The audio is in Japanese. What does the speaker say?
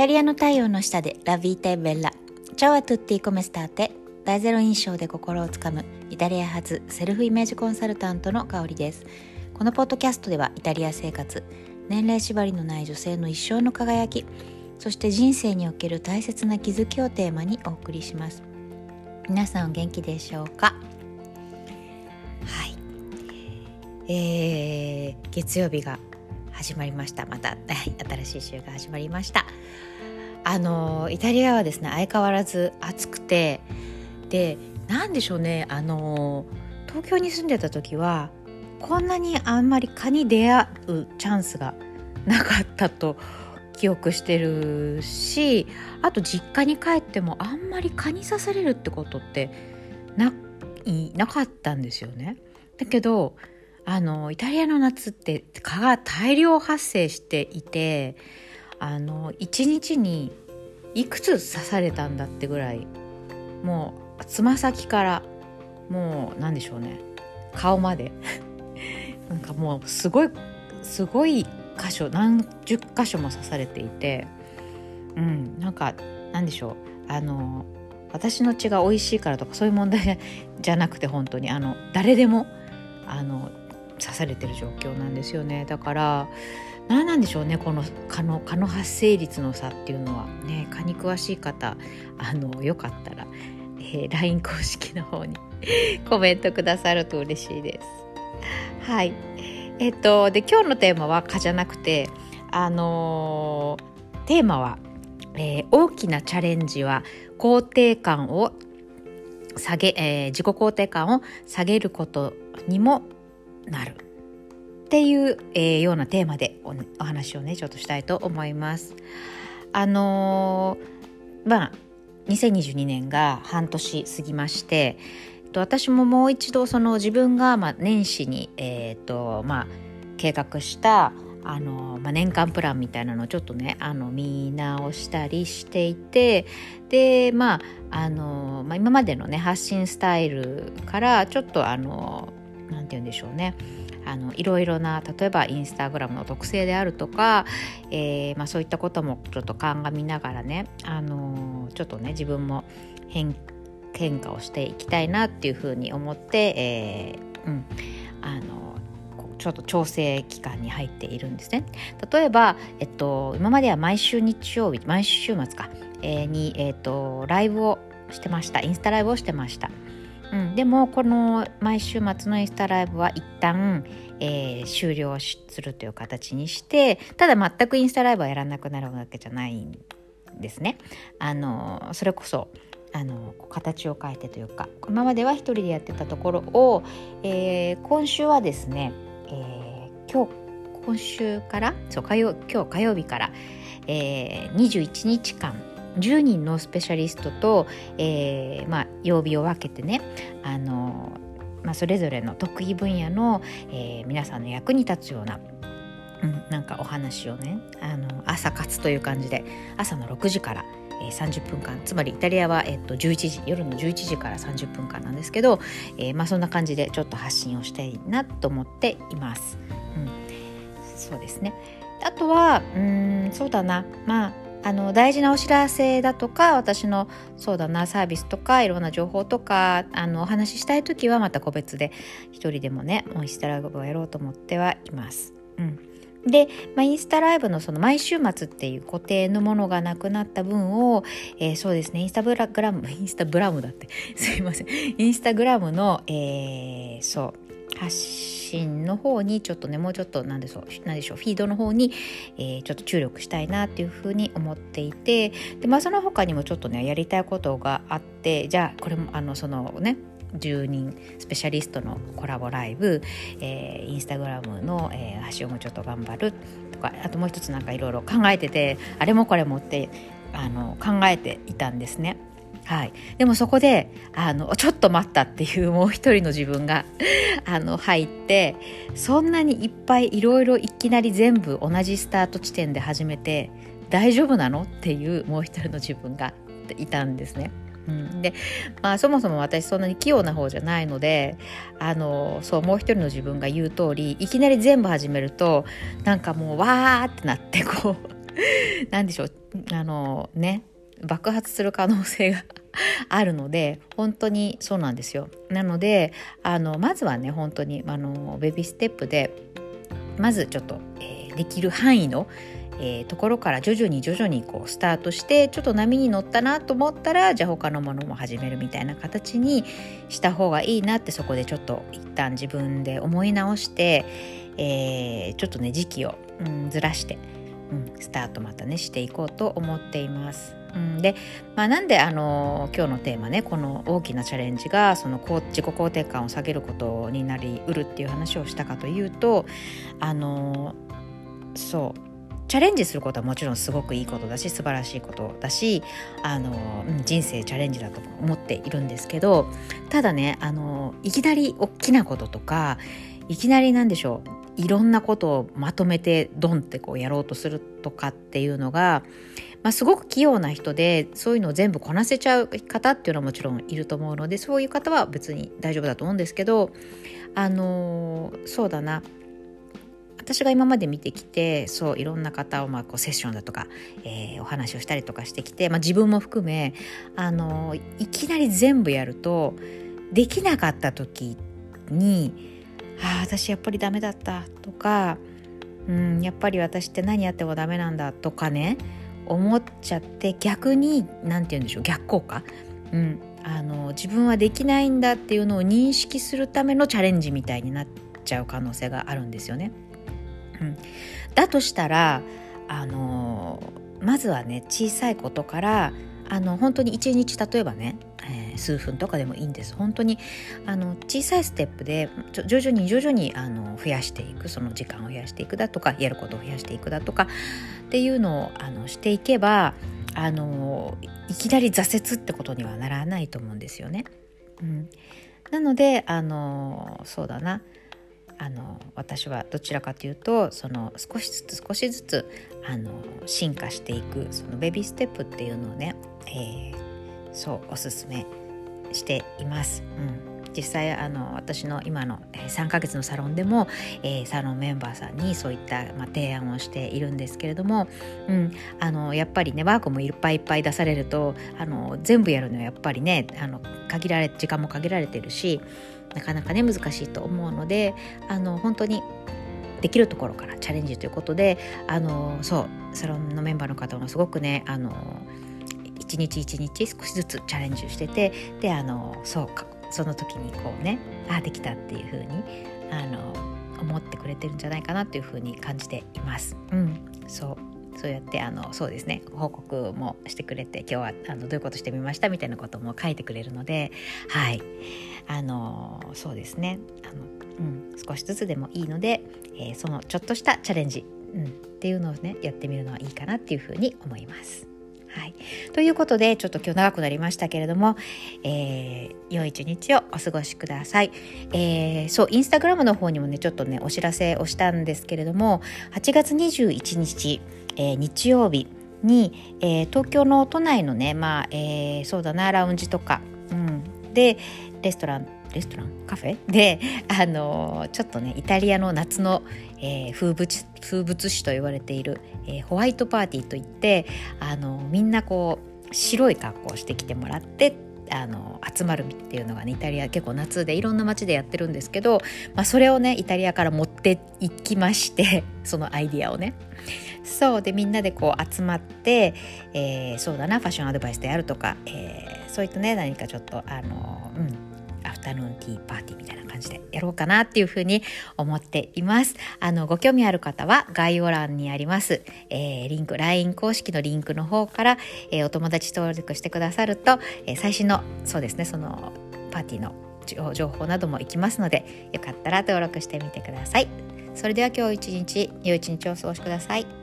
タリアの太陽の下でラビータ・ベッラチャワトゥッティ・コメスターテ。大ゼロ印象で心をつかむイタリア発セルフイメージコンサルタントの香りです。このポッドキャストではイタリア生活年齢縛りのない女性の一生の輝きそして人生における大切な気づきをテーマにお送りします。皆さんお元気でしょうか？はい。えー、月曜日が始まりました。また 新しい週が始まりました。あのイタリアはですね相変わらず暑くてで何でしょうねあの東京に住んでた時はこんなにあんまり蚊に出会うチャンスがなかったと記憶してるしあと実家に帰ってもあんまり蚊に刺されるってことってないなかったんですよね。だけどあのイタリアの夏って蚊が大量発生していてあの1日にいくつ刺されたんだってぐらいもうつま先からもう何でしょうね。顔まで。なんかもうすごいすごい箇所何十箇所も刺されていて。うんなんかなんでしょう。あの私の血が美味しいからとかそういう問題じゃなくて本当に。あの誰でもあの刺されてる状況なんですよね。だから何なんでしょうねこの蚊の蚊の発生率の差っていうのはね。蚊に詳しい方あのよかったら、えー、LINE 公式の方に コメントくださると嬉しいです。はい。えっとで今日のテーマは蚊じゃなくてあのー、テーマは、えー、大きなチャレンジは肯定感を下げ、えー、自己肯定感を下げることにもなるっていう、えー、ようなテーマでおお話をねちょっとしたいと思います。あのー、まあ2022年が半年過ぎまして私ももう一度その自分がまあ年始に、えーとまあ、計画したあの、まあ、年間プランみたいなのをちょっとねあの見直したりしていてでまああの、まあ、今までのね発信スタイルからちょっとあのて言うんでしょうねあのいろいろな例えばインスタグラムの特性であるとか、えーまあ、そういったこともちょっと鑑みながらね、あのちょっとね自分も変変化をしていきたいなっていうふうに思って、えーうん、あのちょっと調整期間に入っているんですね。例えば、えっと、今までは毎週日曜日毎週末か、え、に、えーとライブをしてましたインスタライブをしてました。うん、でもこの毎週末のインスタライブは一旦、えー、終了するという形にしてただ全くインスタライブはやらなくなるわけじゃないんですね。あのそれこそあの形を変えてというか今までは一人でやってたところを、えー、今週はですね、えー、今日今週からそう火曜今日火曜日から、えー、21日間10人のスペシャリストと、えーまあ、曜日を分けてねあの、まあ、それぞれの得意分野の、えー、皆さんの役に立つようなうん、なんかお話をねあの朝活という感じで朝の6時から、え、30分間つまりイタリアは、えー、と11時夜の11時から30分間なんですけど、えーまあ、そんな感じでちょっと発信をしたいなと思っています。うん、そうですね。あとはうんそうだな。まああの大事なお知らせだとか私のそうだなサービスとかいろんな情報とかあのお話ししたい時はまた個別で一人でもねインスタライブをやろうと思ってはいます。うんで、まあ、インスタライブのその毎週末っていう固定のものがなくなった分を、えー、そうですねインスタグラムインスタグラムだって すいませんインスタグラムの、えー、そう発信の方にちょっとねもうちょっと何でしょう何でしょうフィードの方に、えー、ちょっと注力したいなっていうふうに思っていてで、まあ、その他にもちょっとねやりたいことがあってじゃあこれもあのそのね10人スペシャリストのコラボライブ、えー、インスタグラムの、えー、発信をもちょっと頑張るとかあともう一つなんかいろいろ考えててあれもこれもってあの考えていたんですね。はい、でもそこであのちょっと待ったっていうもう一人の自分が あの入ってそんなにいっぱいいろいろいきなり全部同じスタート地点で始めて大丈夫なのっていうもう一人の自分がいたんですね。うん、でまあそもそも私そんなに器用な方じゃないのであのそうもう一人の自分が言う通りいきなり全部始めるとなんかもうわーってなってこう 何でしょう。あのね。爆発する可能性があるので本当にそうなんですよなのであのまずはね本当にあのベビーステップでまずちょっと、えー、できる範囲のえー、ところから徐々に徐々にこうスタートしてちょっと波に乗ったなと思ったらじゃあ他のものも始めるみたいな形にした方がいいなってそこでちょっと一旦自分で思い直して、えー、ちょっとね時期を、うん、ずらして、うん、スタートまたねしていこうと思っています。うん、で、まあ、なんであの今日のテーマねこの大きなチャレンジがその自己肯定感を下げることになりうるっていう話をしたかというとあのそう。チャレンジすることはもちろんすごくいいことだし素晴らしいことだしあの、うん、人生チャレンジだと思っているんですけどただねあのいきなり大きなこととかいきなりなんでしょういろんなことをまとめてドンってこうやろうとするとかっていうのが、まあ、すごく器用な人でそういうのを全部こなせちゃう方っていうのはもちろんいると思うのでそういう方は別に大丈夫だと思うんですけどあのそうだな。私が今まで見てきてそういろんな方をまあこうセッションだとか、えー、お話をしたりとかしてきて、まあ、自分も含めあのいきなり全部やるとできなかった時に「ああ私やっぱりダメだった」とか「うんやっぱり私って何やってもダメなんだ」とかね思っちゃって逆に何て言うんでしょう逆効果、うん、あの自分はできないんだっていうのを認識するためのチャレンジみたいになっちゃう可能性があるんですよね。うん、だとしたらあのまずはね小さいことからあの本当に一日例えばね、えー、数分とかでもいいんです。本当にあの小さいステップで徐々に徐々にあの増やしていく。その時間を増やしていくだとかやることを増やしていくだとかっていうのをあのしていけばあのいきなり挫折ってことにはならないと思うんですよね。うん、なのであのそうだな。あの私はどちらかというとその少しずつ少しずつあの進化していくそのベビーステップっていうのをね、えー、そうおすすめしています。うん実際あの私の今の3ヶ月のサロンでも、えー、サロンメンバーさんにそういった、まあ、提案をしているんですけれども、うん、あのやっぱりねワークもいっぱいいっぱい出されるとあの全部やるのはやっぱりねあの限られ時間も限られてるしなかなかね難しいと思うのであの本当にできるところからチャレンジということであのそうサロンのメンバーの方もすごくねあの一日一日少しずつチャレンジしててであのそうかその時にこうねああできたっていう風にあの思ってくれてるんじゃないかなっていう風に感じています。うん、そうそうやってあのそうですね報告もしてくれて今日はあのどういうことしてみましたみたいなことも書いてくれるのではいあのそうですねあの、うん、少しずつでもいいので、えー、そのちょっとしたチャレンジ、うん、っていうのをねやってみるのはいいかなっていうふうに思います。はい、ということでちょっと今日長くなりましたけれども、えー、良い一日をお過ごしください、えー、そうインスタグラムの方にもねちょっとねお知らせをしたんですけれども8月21日えー、日曜日に、えー、東京の都内のねまあ、えー、そうだなラウンジとか、うん、でレストランレストランカフェ？で、あのちょっとねイタリアの夏の、えー、風物風物詩と言われている、えー、ホワイトパーティーといって、あのみんなこう白い格好をしてきてもらってあの集まるっていうのがねイタリア結構夏でいろんな街でやってるんですけど、まあ、それをねイタリアから持っていきまして そのアイディアをね。そうでみんなでこう集まって、えー、そうだなファッションアドバイスであるとか、えー、そういったね何かちょっとあのタヌーンティーパーティーみたいな感じでやろうかなっていうふうに思っています。あの、ご興味ある方は概要欄にあります、えー、リンク、LINE 公式のリンクの方から、えー、お友達登録してくださると、えー、最新の、そうですね、そのパーティーの情報などもいきますので、よかったら登録してみてください。それでは今日一日、良い一日をお過ごしください。